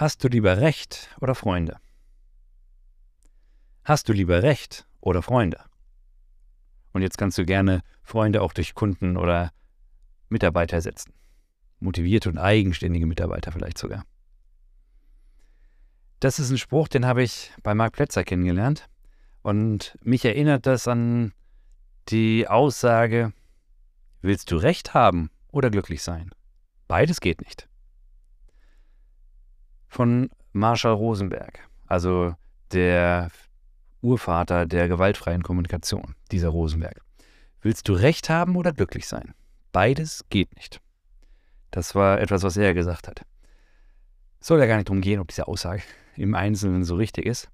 Hast du lieber Recht oder Freunde? Hast du lieber Recht oder Freunde? Und jetzt kannst du gerne Freunde auch durch Kunden oder Mitarbeiter ersetzen. Motivierte und eigenständige Mitarbeiter vielleicht sogar. Das ist ein Spruch, den habe ich bei Marc Plätzer kennengelernt. Und mich erinnert das an die Aussage, willst du Recht haben oder glücklich sein? Beides geht nicht. Von Marshall Rosenberg, also der Urvater der gewaltfreien Kommunikation, dieser Rosenberg. Willst du Recht haben oder glücklich sein? Beides geht nicht. Das war etwas, was er gesagt hat. Soll ja gar nicht darum gehen, ob diese Aussage im Einzelnen so richtig ist.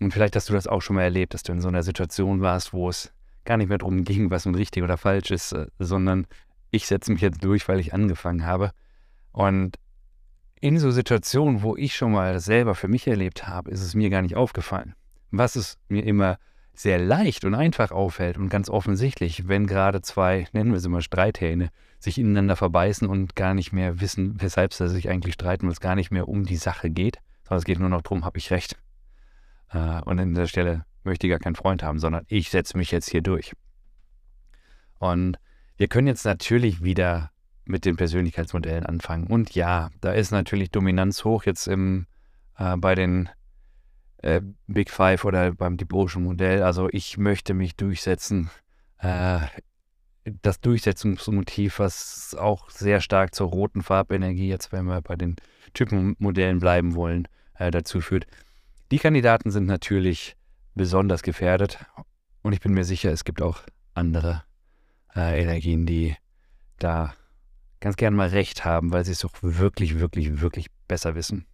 Und vielleicht hast du das auch schon mal erlebt, dass du in so einer Situation warst, wo es gar nicht mehr darum ging, was nun richtig oder falsch ist, äh, sondern ich setze mich jetzt durch, weil ich angefangen habe. Und in so Situationen, wo ich schon mal selber für mich erlebt habe, ist es mir gar nicht aufgefallen. Was es mir immer sehr leicht und einfach auffällt und ganz offensichtlich, wenn gerade zwei, nennen wir sie mal Streithähne, sich ineinander verbeißen und gar nicht mehr wissen, weshalb sie sich eigentlich streiten, weil es gar nicht mehr um die Sache geht, sondern es geht nur noch darum, habe ich recht. Äh, und an der Stelle möchte ich gar keinen Freund haben, sondern ich setze mich jetzt hier durch. Und wir können jetzt natürlich wieder mit den Persönlichkeitsmodellen anfangen. Und ja, da ist natürlich Dominanz hoch jetzt im, äh, bei den äh, Big Five oder beim Deboschen Modell. Also ich möchte mich durchsetzen. Äh, das Durchsetzungsmotiv, was auch sehr stark zur roten Farbenergie, jetzt wenn wir bei den Typenmodellen bleiben wollen, äh, dazu führt. Die Kandidaten sind natürlich besonders gefährdet und ich bin mir sicher, es gibt auch andere äh, Energien, die da ganz gern mal recht haben, weil sie es doch wirklich, wirklich, wirklich besser wissen.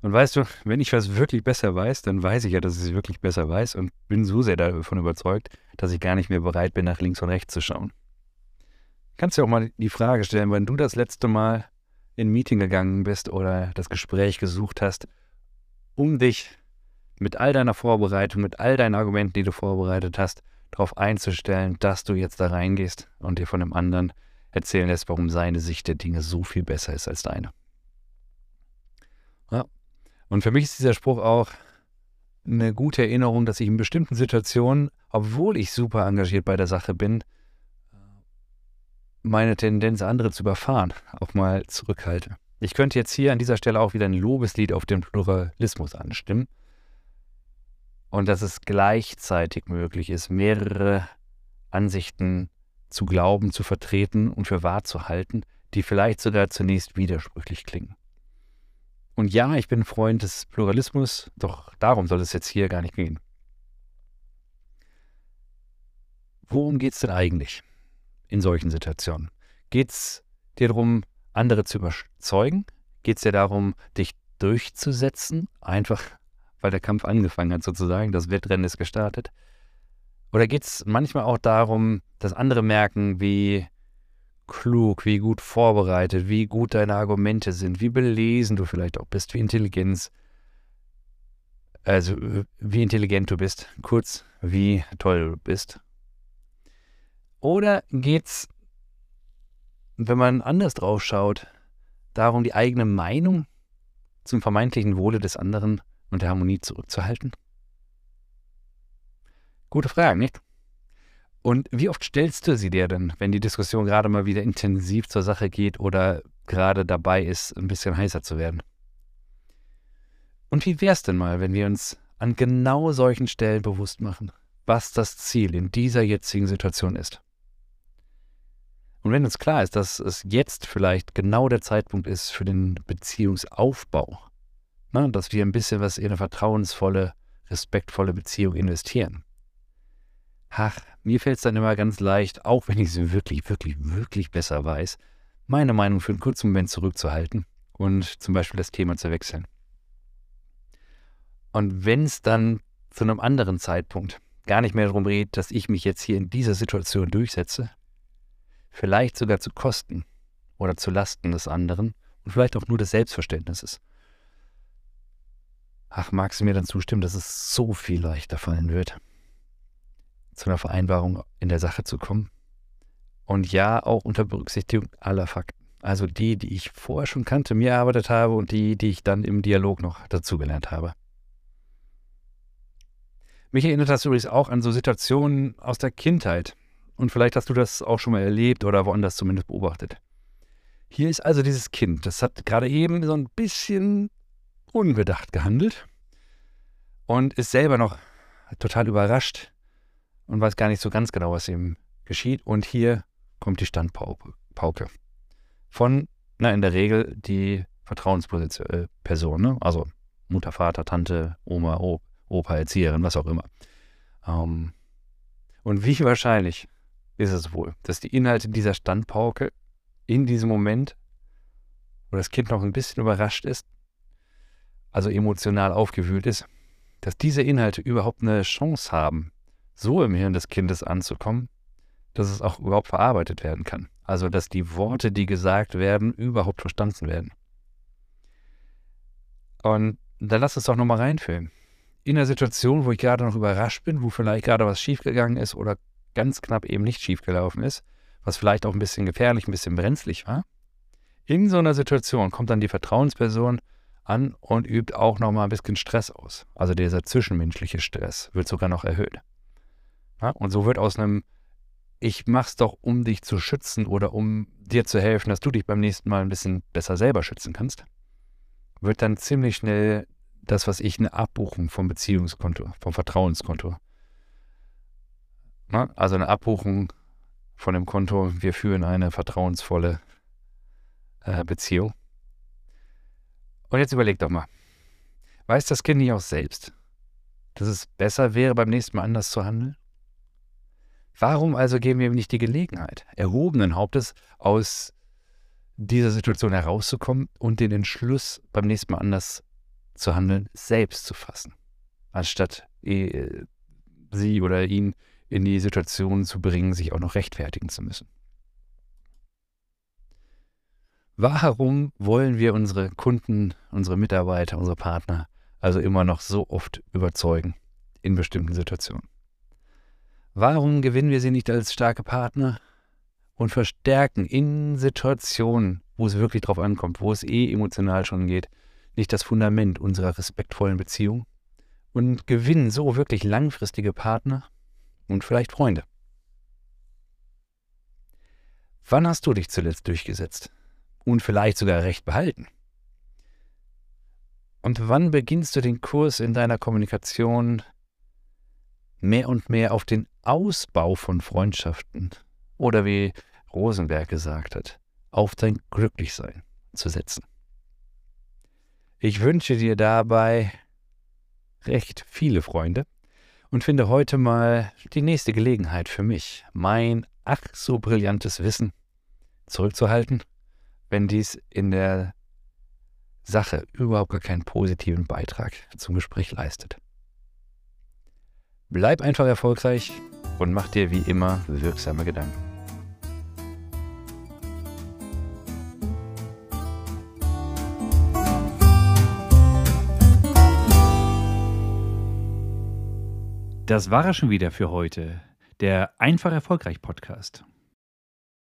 Und weißt du, wenn ich was wirklich besser weiß, dann weiß ich ja, dass ich es wirklich besser weiß und bin so sehr davon überzeugt, dass ich gar nicht mehr bereit bin, nach links und rechts zu schauen. Kannst du auch mal die Frage stellen, wenn du das letzte Mal in ein Meeting gegangen bist oder das Gespräch gesucht hast, um dich mit all deiner Vorbereitung, mit all deinen Argumenten, die du vorbereitet hast, darauf einzustellen, dass du jetzt da reingehst und dir von dem anderen erzählen lässt, warum seine Sicht der Dinge so viel besser ist als deine. Ja. Und für mich ist dieser Spruch auch eine gute Erinnerung, dass ich in bestimmten Situationen, obwohl ich super engagiert bei der Sache bin, meine Tendenz, andere zu überfahren, auch mal zurückhalte. Ich könnte jetzt hier an dieser Stelle auch wieder ein Lobeslied auf den Pluralismus anstimmen. Und dass es gleichzeitig möglich ist, mehrere Ansichten zu glauben, zu vertreten und für wahr zu halten, die vielleicht sogar zunächst widersprüchlich klingen. Und ja, ich bin Freund des Pluralismus, doch darum soll es jetzt hier gar nicht gehen. Worum geht es denn eigentlich in solchen Situationen? Geht es dir darum, andere zu überzeugen? Geht es dir darum, dich durchzusetzen, einfach weil der Kampf angefangen hat sozusagen, das Wettrennen ist gestartet? Oder geht es manchmal auch darum, dass andere merken, wie klug, wie gut vorbereitet, wie gut deine Argumente sind, wie belesen du vielleicht auch bist, wie intelligent, also wie intelligent du bist, kurz, wie toll du bist. Oder geht's, wenn man anders drauf schaut, darum, die eigene Meinung zum vermeintlichen Wohle des anderen und der Harmonie zurückzuhalten? Gute Frage, nicht? Und wie oft stellst du sie dir denn, wenn die Diskussion gerade mal wieder intensiv zur Sache geht oder gerade dabei ist, ein bisschen heißer zu werden? Und wie wäre es denn mal, wenn wir uns an genau solchen Stellen bewusst machen, was das Ziel in dieser jetzigen Situation ist? Und wenn uns klar ist, dass es jetzt vielleicht genau der Zeitpunkt ist für den Beziehungsaufbau, ne, dass wir ein bisschen was in eine vertrauensvolle, respektvolle Beziehung investieren, ach, mir fällt es dann immer ganz leicht, auch wenn ich es wirklich, wirklich, wirklich besser weiß, meine Meinung für einen kurzen Moment zurückzuhalten und zum Beispiel das Thema zu wechseln. Und wenn es dann zu einem anderen Zeitpunkt gar nicht mehr darum geht, dass ich mich jetzt hier in dieser Situation durchsetze, vielleicht sogar zu Kosten oder zu Lasten des anderen und vielleicht auch nur des Selbstverständnisses. Ach, magst du mir dann zustimmen, dass es so viel leichter fallen wird, zu einer Vereinbarung in der Sache zu kommen? Und ja, auch unter Berücksichtigung aller Fakten. Also die, die ich vorher schon kannte, mir erarbeitet habe und die, die ich dann im Dialog noch dazugelernt habe. Mich erinnert das übrigens auch an so Situationen aus der Kindheit. Und vielleicht hast du das auch schon mal erlebt oder woanders zumindest beobachtet. Hier ist also dieses Kind, das hat gerade eben so ein bisschen unbedacht gehandelt und ist selber noch total überrascht und weiß gar nicht so ganz genau, was ihm geschieht. Und hier kommt die Standpauke von, na, in der Regel die Vertrauensperson, ne? also Mutter, Vater, Tante, Oma, Opa, Erzieherin, was auch immer. Ähm, und wie wahrscheinlich ist es wohl, dass die Inhalte dieser Standpauke in diesem Moment, wo das Kind noch ein bisschen überrascht ist, also emotional aufgewühlt ist, dass diese Inhalte überhaupt eine Chance haben, so im Hirn des Kindes anzukommen, dass es auch überhaupt verarbeitet werden kann. Also dass die Worte, die gesagt werden, überhaupt verstanden werden. Und dann lass uns doch nochmal reinfühlen. In einer Situation, wo ich gerade noch überrascht bin, wo vielleicht gerade was schiefgegangen ist oder ganz knapp eben nicht schiefgelaufen ist, was vielleicht auch ein bisschen gefährlich, ein bisschen brenzlig war. In so einer Situation kommt dann die Vertrauensperson an und übt auch nochmal ein bisschen Stress aus. Also dieser zwischenmenschliche Stress wird sogar noch erhöht. Ja, und so wird aus einem ich mach's doch, um dich zu schützen oder um dir zu helfen, dass du dich beim nächsten Mal ein bisschen besser selber schützen kannst, wird dann ziemlich schnell das, was ich eine Abbuchung vom Beziehungskonto, vom Vertrauenskonto. Na, also eine Abbuchung von dem Konto, wir führen eine vertrauensvolle äh, Beziehung. Und jetzt überleg doch mal, weiß das Kind nicht auch selbst, dass es besser wäre, beim nächsten Mal anders zu handeln? Warum also geben wir ihm nicht die Gelegenheit, erhobenen Hauptes aus dieser Situation herauszukommen und den Entschluss, beim nächsten Mal anders zu handeln, selbst zu fassen, anstatt äh, sie oder ihn in die Situation zu bringen, sich auch noch rechtfertigen zu müssen. Warum wollen wir unsere Kunden, unsere Mitarbeiter, unsere Partner also immer noch so oft überzeugen in bestimmten Situationen? Warum gewinnen wir sie nicht als starke Partner und verstärken in Situationen, wo es wirklich drauf ankommt, wo es eh emotional schon geht, nicht das Fundament unserer respektvollen Beziehung und gewinnen so wirklich langfristige Partner und vielleicht Freunde? Wann hast du dich zuletzt durchgesetzt und vielleicht sogar recht behalten? Und wann beginnst du den Kurs in deiner Kommunikation mehr und mehr auf den Ausbau von Freundschaften oder wie Rosenberg gesagt hat, auf dein Glücklichsein zu setzen. Ich wünsche dir dabei recht viele Freunde und finde heute mal die nächste Gelegenheit für mich, mein ach so brillantes Wissen zurückzuhalten, wenn dies in der Sache überhaupt gar keinen positiven Beitrag zum Gespräch leistet. Bleib einfach erfolgreich und mach dir wie immer wirksame Gedanken. Das war er schon wieder für heute, der Einfach Erfolgreich Podcast.